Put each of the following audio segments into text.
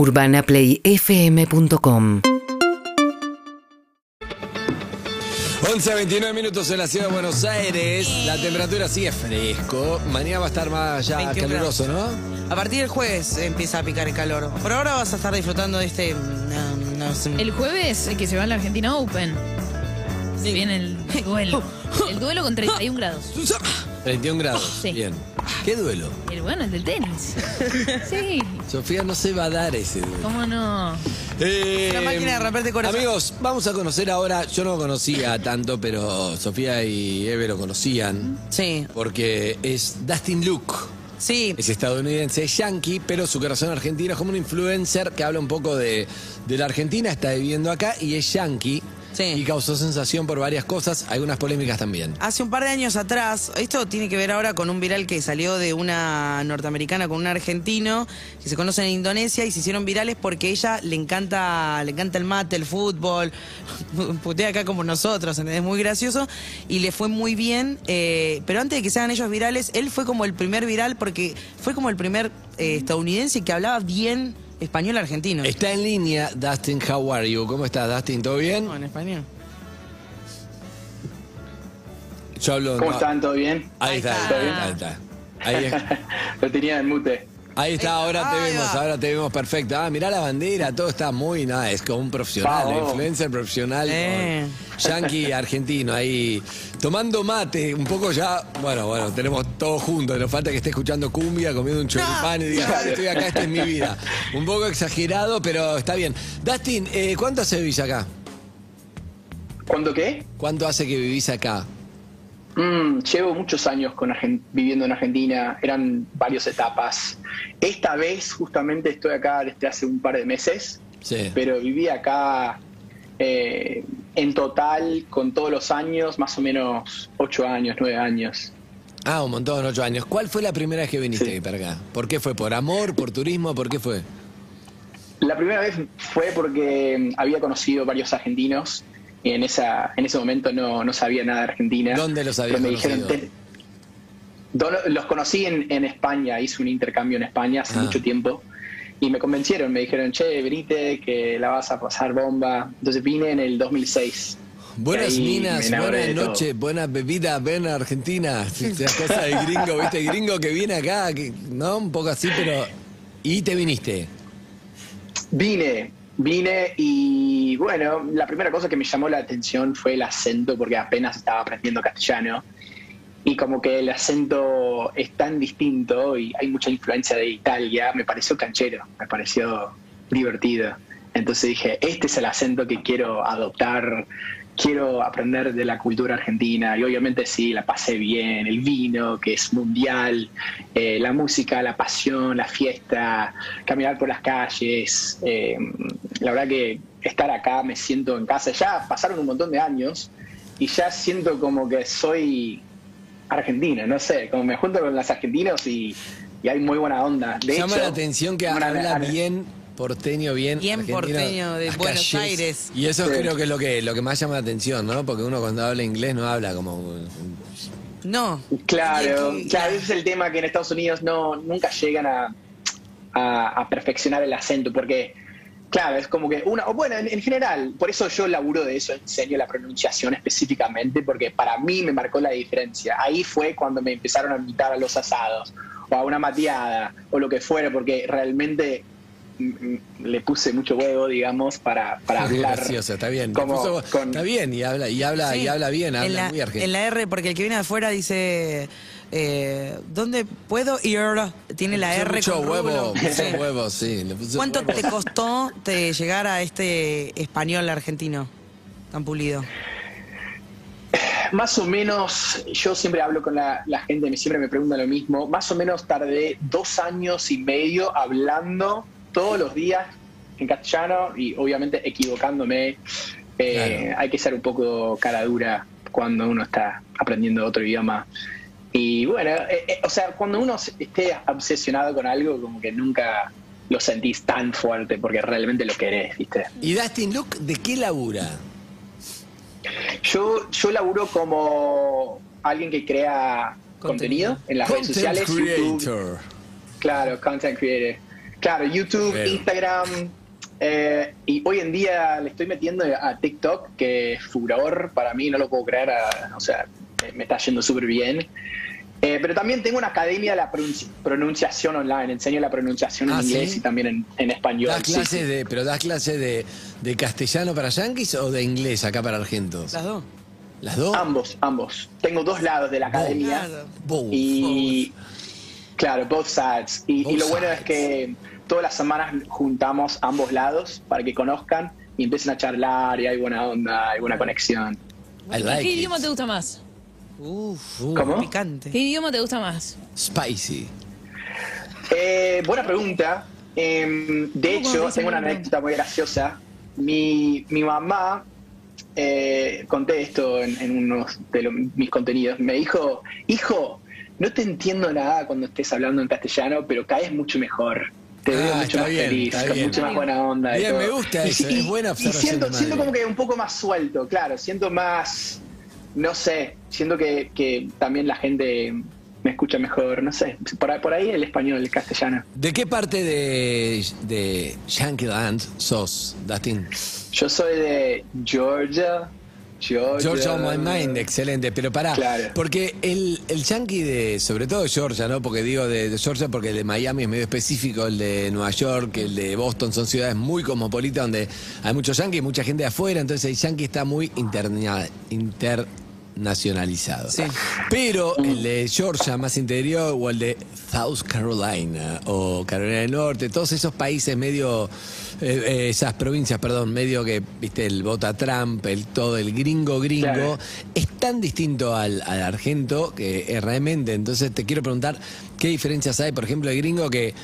UrbanaPlayFM.com 11 a 29 minutos en la ciudad de Buenos Aires. La temperatura sigue fresco. Mañana va a estar más ya 21 caluroso, ¿no? A partir del jueves empieza a picar el calor. Por ahora vas a estar disfrutando de este. mm, no, no sé. El jueves eh, que se va a la Argentina Open. Se viene el duelo. El duelo con 31 grados. 31 grados. Sí. Bien. ¿Qué duelo? El bueno, el del tenis. Sí, Sofía no se va a dar ese duelo. cómo no. Eh, Una máquina de romperte corazón. Amigos, vamos a conocer ahora. Yo no conocía tanto, pero Sofía y Eve lo conocían. Sí, Porque es Dustin Luke. sí. Es estadounidense, es yankee, pero su corazón argentino es como un influencer que habla un poco de, de la Argentina, está viviendo acá y es yankee. Sí. Y causó sensación por varias cosas, algunas polémicas también. Hace un par de años atrás, esto tiene que ver ahora con un viral que salió de una norteamericana con un argentino que se conocen en Indonesia y se hicieron virales porque ella le encanta, le encanta el mate, el fútbol, putea acá como nosotros, ¿entendés? Muy gracioso y le fue muy bien. eh, pero antes de que se hagan ellos virales, él fue como el primer viral porque fue como el primer eh, estadounidense que hablaba bien español argentino. Está en línea Dustin, how are you? ¿Cómo estás, Dustin? ¿Todo bien? No, en español. Yo hablo. ¿Cómo no- están? ¿Todo bien? Ahí está, ¿Todo ahí bien? está. Ahí está. Ahí, es- Lo tenía en mute. Ahí está, ahora te vemos, ahora te vemos perfecto. Ah, mirá la bandera, todo está muy, nada, es como un profesional, Vamos. influencer profesional. Eh. con Yankee argentino ahí, tomando mate, un poco ya, bueno, bueno, tenemos todo juntos, nos falta que esté escuchando cumbia, comiendo un choripán y diga, "Ah, estoy acá, esta es mi vida. Un poco exagerado, pero está bien. Dustin, eh, ¿cuánto hace que vivís acá? ¿Cuándo qué? ¿Cuánto hace que vivís acá? Mm, llevo muchos años con Argen- viviendo en Argentina, eran varias etapas. Esta vez justamente estoy acá desde hace un par de meses, Sí. pero viví acá eh, en total con todos los años, más o menos ocho años, nueve años. Ah, un montón, ocho años. ¿Cuál fue la primera vez que viniste Sí. para acá? ¿Por qué fue? ¿Por amor? ¿Por turismo? ¿Por qué fue? La primera vez fue porque había conocido varios argentinos y en, esa, en ese momento no, no sabía nada de Argentina. ¿Dónde los habías Pero me dijeron, conocido? "Ten- Do- Los conocí en, en España, hice un intercambio en España hace Ah. mucho tiempo y me convencieron, me dijeron, che, venite, que la vas a pasar bomba. Entonces vine en el 2006. Buenas minas, buenas noches, buenas bebidas, ven a Argentina. Esa cosa de gringo, ¿viste? Gringo que viene acá, que, ¿no? Un poco así, pero... ¿Y te viniste? Vine, vine y bueno, la primera cosa que me llamó la atención fue el acento porque apenas estaba aprendiendo castellano y como que el acento es tan distinto y hay mucha influencia de Italia, me pareció canchero, me pareció divertido. Entonces dije, este es el acento que quiero adoptar, quiero aprender de la cultura argentina y obviamente sí, la pasé bien, el vino que es mundial, eh, la música, la pasión, la fiesta, caminar por las calles. eh, la verdad que estar acá me siento en casa. Ya pasaron un montón de años y ya siento como que soy argentino, no sé, como me junto con los argentinos y, y hay muy buena onda. De Llama hecho, la atención que habla bien porteño, bien Bien argentino, porteño de Buenos Aires. Y eso Sí. creo que es lo que, lo que más llama la atención, ¿no? Porque uno cuando habla inglés no habla como... No. Claro, y- claro, ese es el tema que en Estados Unidos no nunca llegan a, a- a perfeccionar el acento, porque, claro, es como que una, o bueno, en, en general, por eso yo laburo de eso, enseño la pronunciación específicamente, porque para mí me marcó la diferencia. Ahí fue cuando me empezaron a invitar a los asados, o a una mateada, o lo que fuera, porque realmente le puse mucho huevo, digamos, para, para Es hablar. gracioso, está bien. como Puso- con- Está bien, y habla, y habla, Sí. y habla bien, en habla la, muy argentino. en la R, porque el que viene de afuera dice, eh, ¿dónde puedo ir? Tiene la R mucho con huevo, puso huevo, sí. ¿Cuánto huevo. te costó te llegar a este español argentino tan pulido? Más o menos, yo siempre hablo con la, la gente, me siempre me preguntan lo mismo. Más o menos tardé dos años y medio hablando todos los días en castellano y obviamente equivocándome. Eh, Claro. Hay que ser un poco cara dura cuando uno está aprendiendo otro idioma. Y bueno, eh, eh, o sea, cuando uno esté obsesionado con algo, como que nunca lo sentís tan fuerte porque realmente lo querés, ¿viste? ¿Y Dustin Luke de qué labura? Yo, yo laburo como alguien que crea Contenido. contenido, en las redes Content sociales, YouTube. creator. Claro, content creator. Claro, YouTube, Pero- Instagram. eh, y hoy en día le estoy metiendo a TikTok, que es furor para mí, no lo puedo creer. a- o sea, me, está yendo súper bien. Eh, pero también tengo una academia de la pronunci- pronunciación online. Enseño la pronunciación en Ah, inglés ¿sí? y también en, en español. ¿Das sí. de, pero das clases de, de castellano para yanquis o de inglés acá para argentos? Las dos. ¿Las dos? Ambos, ambos. Tengo dos lados de la academia. Both. Y claro, both sides. Y, Both y lo bueno sides. es que todas las semanas juntamos ambos lados para que conozcan y empiecen a charlar y hay buena onda, hay buena conexión. Like ¿Qué it. idioma te gusta más? Uf, Uh, ¿Cómo? picante. ¿Qué idioma te gusta más? Spicy. Eh, buena pregunta. Em, de ¿Cómo hecho, tengo una anécdota muy graciosa. Mi, mi mamá, eh, conté esto en, en unos de lo- mis contenidos, me dijo, hijo, no te entiendo nada cuando estés hablando en castellano, pero caes mucho mejor. Te Ah, veo mucho está más bien, feliz, con bien. mucha más buena onda. y Bien, todo. me gusta Y- eso, y- es buena y observación siento, de siento madre. como que un poco más suelto, claro, siento más, no sé, siento que, que también la gente me escucha mejor, no sé, por, ahí- por ahí el español, el castellano. ¿De qué parte de, de Yankee Land sos, Dustin? Yo soy de Georgia. Georgia. Georgia on my mind, excelente. Pero pará, Claro. porque el, el yankee de, sobre todo Georgia, ¿no? Porque digo de, de Georgia porque el de Miami es medio específico, el de Nueva York, el de Boston son ciudades muy cosmopolitas donde hay muchos yankees, mucha gente de afuera, entonces el yankee está muy interna- internacionalizado. Sí. Pero el de Georgia más interior o el de South Carolina o Carolina del Norte, todos esos países medio, eh, eh, esas provincias, perdón, medio que, viste, el vota Trump, el todo, el gringo gringo, Claro. es tan distinto al, al argento que es realmente. Entonces te quiero preguntar, ¿qué diferencias hay? Por ejemplo, el gringo que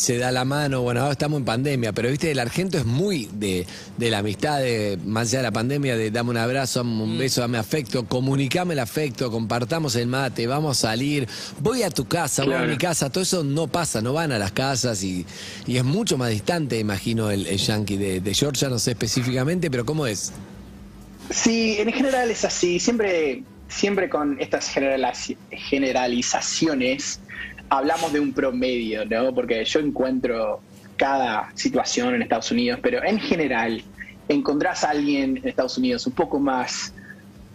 se da la mano, bueno, ahora estamos en pandemia, pero viste, el argento es muy de, de la amistad, de, más allá de la pandemia, de dame un abrazo, dame un beso, dame afecto, comunicame el afecto, compartamos el mate, vamos a salir, voy a tu casa, voy a mi casa, todo eso no pasa, no van a las casas y, y es mucho más distante, imagino, el, el yankee de, de Georgia, no sé específicamente, pero ¿cómo es? Sí, en general es así. Siempre, siempre con estas generaliz- generalizaciones hablamos de un promedio, ¿no? Porque yo encuentro cada situación en Estados Unidos, pero en general encontrás a alguien en Estados Unidos un poco más,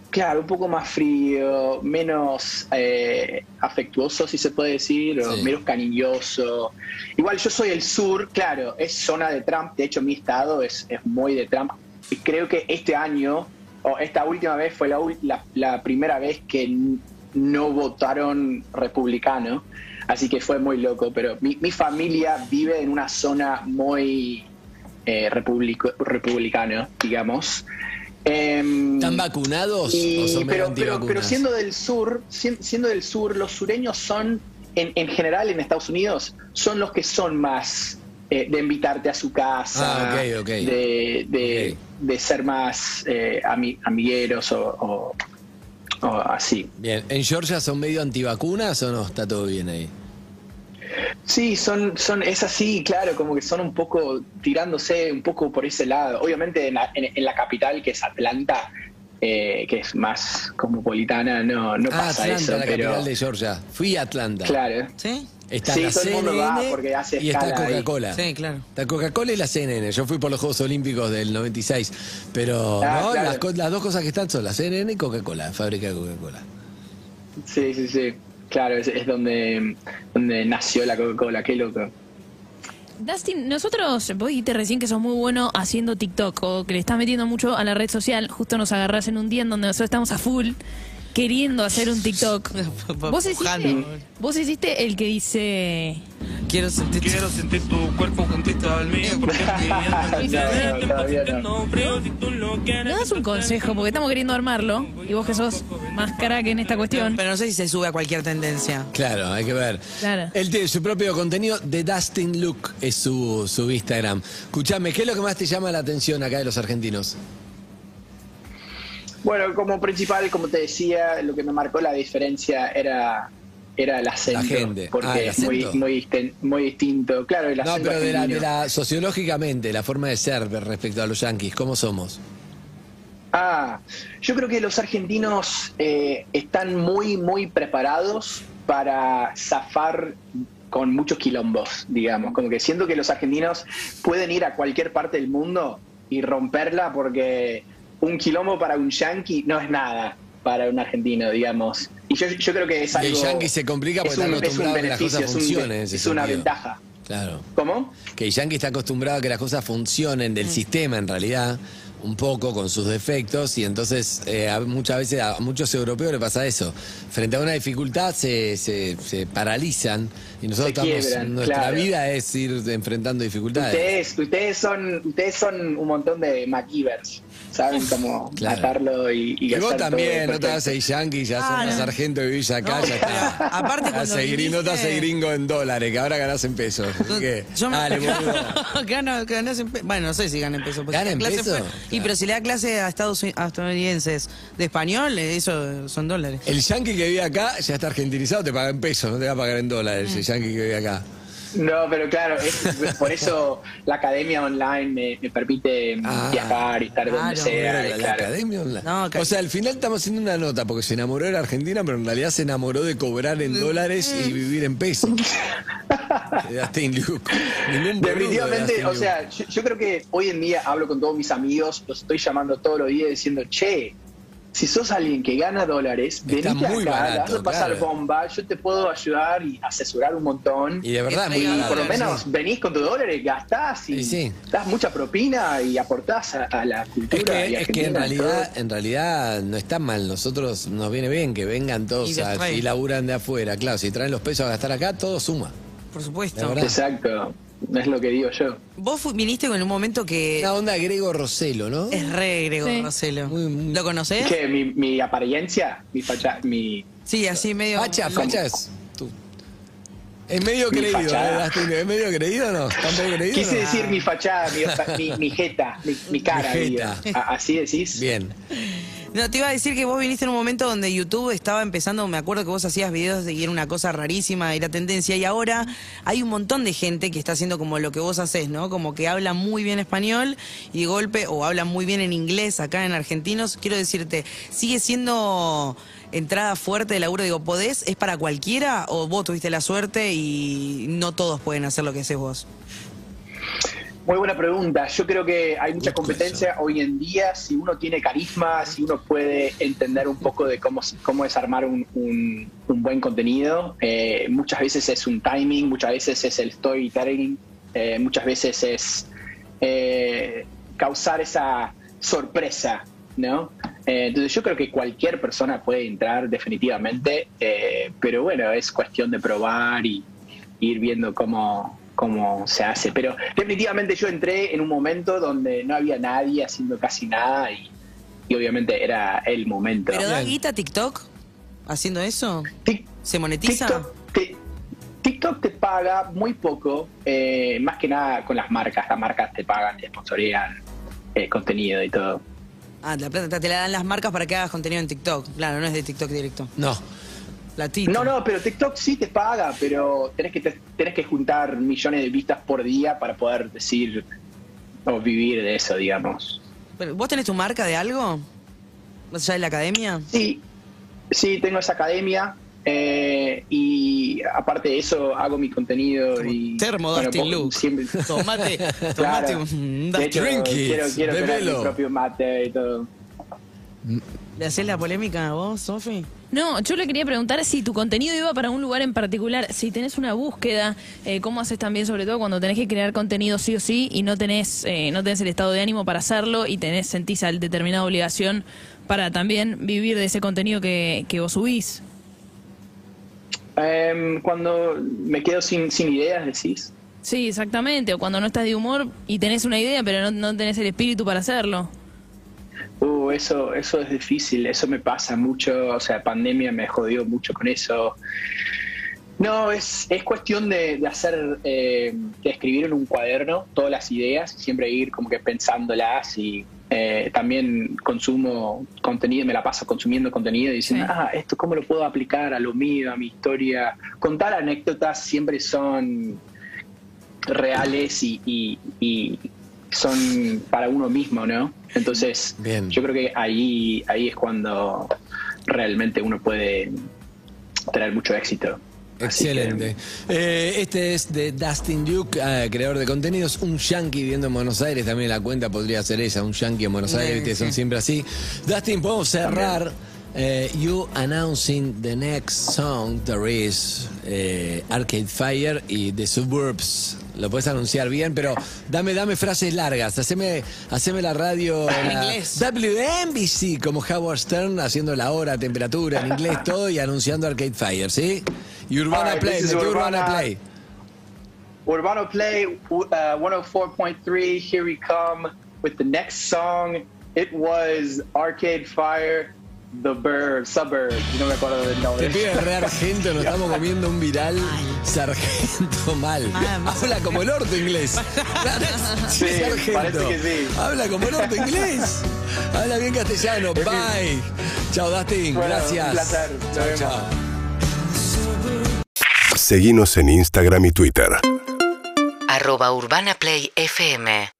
claro, un poco más frío, menos eh, afectuoso, si se puede decir, o Sí. menos cariñoso. Igual yo soy el sur, claro, es zona de Trump, de hecho mi estado es, es muy de Trump. Y creo que este año, o esta última vez, fue la, la- la primera vez que no votaron republicano. Así que fue muy loco, pero mi, mi familia vive en una zona muy eh, republico- republicano, digamos. Em, ¿Están vacunados y- o son medio pero, pero, pero siendo del sur, sien- siendo del sur, los sureños son, en, en general en Estados Unidos, son los que son más eh, de invitarte a su casa, Ah. De, de- de ser más eh, ami- amigueros o, o- o así. Bien, ¿en Georgia son medio antivacunas o no? Está todo bien ahí. Sí, son, son, es así, claro, como que son un poco tirándose un poco por ese lado. Obviamente en la, en- en la capital, que es Atlanta, eh, que es más cosmopolitana, no, no Ah, pasa Atlanta, eso, la pero capital de Georgia. Fui a Atlanta. claro. ¿Sí? Está Sí, la todo el mundo CNN va porque hace y está. Coca-Cola. Sí, claro. Está Coca-Cola y la CNN. Yo fui por los Juegos Olímpicos del 96. Pero Ah, no, claro. las, co- las dos cosas que están son la CNN y Coca-Cola, fábrica de Coca-Cola. Sí, sí, sí. Claro, es, es donde, donde nació la Coca-Cola, qué loco. Dustin, nosotros, vos dijiste recién que sos muy bueno haciendo TikTok o que le estás metiendo mucho a la red social. Justo nos agarrás en un día en donde nosotros estamos a full queriendo hacer un TikTok. ¿Vos hiciste, vos hiciste el que dice... Quiero sentir. Quiero sentir tu cuerpo juntito al mío porque No, no, todavía no. ¿Nos das un consejo? Porque estamos queriendo armarlo. Y vos que sos más crack en esta cuestión. Pero no sé si se sube a cualquier tendencia. Claro, hay que ver. Claro. Él tiene su propio contenido. The Dustin Look es su, su Instagram. Escuchame, ¿qué es lo que más te llama la atención acá de los argentinos? Bueno, como principal, como te decía, lo que me marcó la diferencia era era el acento, gente. porque Ah, el es muy, muy, muy distinto. Claro, el No, acento pero de la, la- sociológicamente, la forma de ser respecto a los yanquis, ¿cómo somos? Ah, yo creo que los argentinos eh, están muy, muy preparados para zafar con muchos quilombos, digamos. Como que siento que los argentinos pueden ir a cualquier parte del mundo y romperla porque un quilombo para un yankee no es nada para un argentino, digamos. Y yo, yo creo que es algo... el yankee se complica porque es está un- es un acostumbrado a que las beneficio, cosas es un- funcionen. Es una sentido. ventaja. Claro. ¿Cómo? Que el yankee está acostumbrado a que las cosas funcionen Mm. del sistema en realidad, un poco con sus defectos, y entonces eh, a- muchas veces a muchos europeos le pasa eso. Frente a una dificultad se, se, se paralizan y nosotros Se estamos, quiebran, nuestra claro. vida es ir enfrentando dificultades. Ustedes, ustedes son, ustedes son un montón de MacGyvers. Saben cómo Claro. matarlo y, y Y vos también, no te haces yankee, ya Ah, sos no. sargento y vivís acá, No, ya está. aparte Te cuando no te haces gringo en dólares, que ahora ganás en pesos. Así que, Yo me- dale, en Bueno, no sé si gana en pesos. porque ¿Gana en la clase peso? fue- Y pero si le da clase a Estados estadounidenses de español, eh, eso son dólares. El yankee que vive acá ya está argentinizado, te paga en pesos, no te va a pagar en dólares el yankee que vive acá. No, pero claro, es- por eso la academia online me, me permite Ah, viajar y estar donde sea. la, academia online. No, o sea, al final estamos haciendo una nota porque se enamoró de la Argentina, pero en realidad se enamoró de cobrar en dólares y vivir en pesos. De Dustin Luke. Ningún boludo de Definitivamente, o Luke. sea, yo, yo creo que hoy en día hablo con todos mis amigos, los estoy llamando todos los días diciendo, che, si sos alguien que gana dólares, venite acá, la barato, vas a pasar claro. bomba, yo te puedo ayudar y asesorar un montón. Y de verdad, muy Y por lo menos venís con tus dólares, gastás y Y sí. das mucha propina y aportás a, a la cultura. Es que, y es que en realidad, en realidad no está mal. Nosotros nos viene bien que vengan todos Y a- laburan de afuera. Claro, si traen los pesos a gastar acá, todo suma. Por supuesto. Exacto, es lo que digo yo. Vos viniste con un momento que Una onda Grego Roselo, ¿no? es re Grego Sí. Roselo. Muy- muy- ¿Lo conocés? Que mi, mi apariencia, mi facha, mi Sí, así medio. Facha, facha es. tú. Es medio Mi creído. ¿eh? ¿Es medio creído o no? ¿Está un poco creído? Quise no? decir mi fachada, mi, mi, mi jeta, mi, mi cara. Mi jeta. Así decís. Bien. No, te iba a decir que vos viniste en un momento donde YouTube estaba empezando, me acuerdo que vos hacías videos y era una cosa rarísima, era tendencia, y ahora hay un montón de gente que está haciendo como lo que vos haces, ¿no? Como que habla muy bien español y de golpe, o habla muy bien en inglés acá en argentinos. Quiero decirte, ¿sigue siendo entrada fuerte de laburo? Digo, ¿podés? ¿Es para cualquiera o vos tuviste la suerte y no todos pueden hacer lo que haces vos? Muy buena pregunta. Yo creo que hay mucha competencia hoy en día. Si uno tiene carisma, si uno puede entender un poco de cómo, cómo es armar un, un- un buen contenido, eh, muchas veces es un timing, muchas veces es el storytelling, eh, muchas veces es eh, causar esa sorpresa, ¿no? Eh, entonces yo creo que cualquier persona puede entrar definitivamente, eh, pero bueno, es cuestión de probar y ir viendo cómo, cómo se hace. Pero definitivamente yo entré en un momento donde no había nadie haciendo casi nada y, y obviamente era el momento. ¿Pero da guita TikTok haciendo eso? Tic- ¿Se monetiza? TikTok te, TikTok te paga muy poco, eh, más que nada con las marcas. Las marcas te pagan, te sponsorean eh, contenido y todo. Ah, la plata te la dan las marcas para que hagas contenido en TikTok. Claro, no es de TikTok directo. No. No, no, pero TikTok sí te paga, pero tenés que, te- tenés que juntar millones de vistas por día para poder decir o vivir de eso, digamos. Pero, ¿Vos tenés tu marca de algo? ¿Más allá de la academia? Sí, sí, tengo esa academia eh, y aparte de eso hago mi contenido y Termo bueno, Dustin Luke. siempre Tomate, tomate Claro. un De hecho, quiero, quiero tener bebelo. mi propio mate y todo. ¿Le haces la polémica a vos, Sofi? No, yo le quería preguntar si tu contenido iba para un lugar en particular, si tenés una búsqueda, eh, cómo haces también, sobre todo cuando tenés que crear contenido sí o sí y no tenés, eh, no tenés el estado de ánimo para hacerlo y tenés, sentís al determinada obligación para también vivir de ese contenido que, que vos subís. Em, cuando me quedo sin, sin ideas, decís. Sí, exactamente, o cuando no estás de humor y tenés una idea pero no, no tenés el espíritu para hacerlo. Eso, eso es difícil, eso me pasa mucho, o sea, pandemia me jodió mucho con eso. No, es, es cuestión de, de hacer, eh, de escribir en un cuaderno todas las ideas y siempre ir como que pensándolas y eh, también consumo contenido, me la paso consumiendo contenido y diciendo, Sí. ah, esto cómo lo puedo aplicar a lo mío, a mi historia. Contar anécdotas siempre son reales y, y- y son para uno mismo, ¿no? Entonces, Bien. yo creo que ahí, ahí es cuando realmente uno puede tener mucho éxito. Que- Excelente. Eh, este es de Dustin Duke, eh, creador de contenidos, un yankee viviendo en Buenos Aires, también la cuenta podría ser esa, un yankee en Buenos Sí, Aires, que son sí. siempre así. Dustin, podemos cerrar. Eh, you announcing the next song there is eh, Arcade Fire y The Suburbs. Lo puedes anunciar bien, pero dame, dame frases largas. Haceme, haceme la radio. En la inglés. WNBC, como Howard Stern, haciendo la hora, temperatura, en inglés todo y anunciando Arcade Fire, ¿sí? Y Urbana Play, metí Urbana Urbana. Play. Urbano Play uh, 104.3. Here we come with the next song. It was Arcade Fire, The Bird, Suburb. No me acuerdo del Te nombre. pibe re argento, nos estamos comiendo un viral sargento mal. Mal. Habla como el orto inglés. Sí, sargento. parece que sí. Habla como el orto inglés. Habla bien castellano. Bye. Chao, Dustin. Bueno, Gracias. un placer. Chao, chao. Seguinos en Instagram y Twitter. arroba Urbana Play FM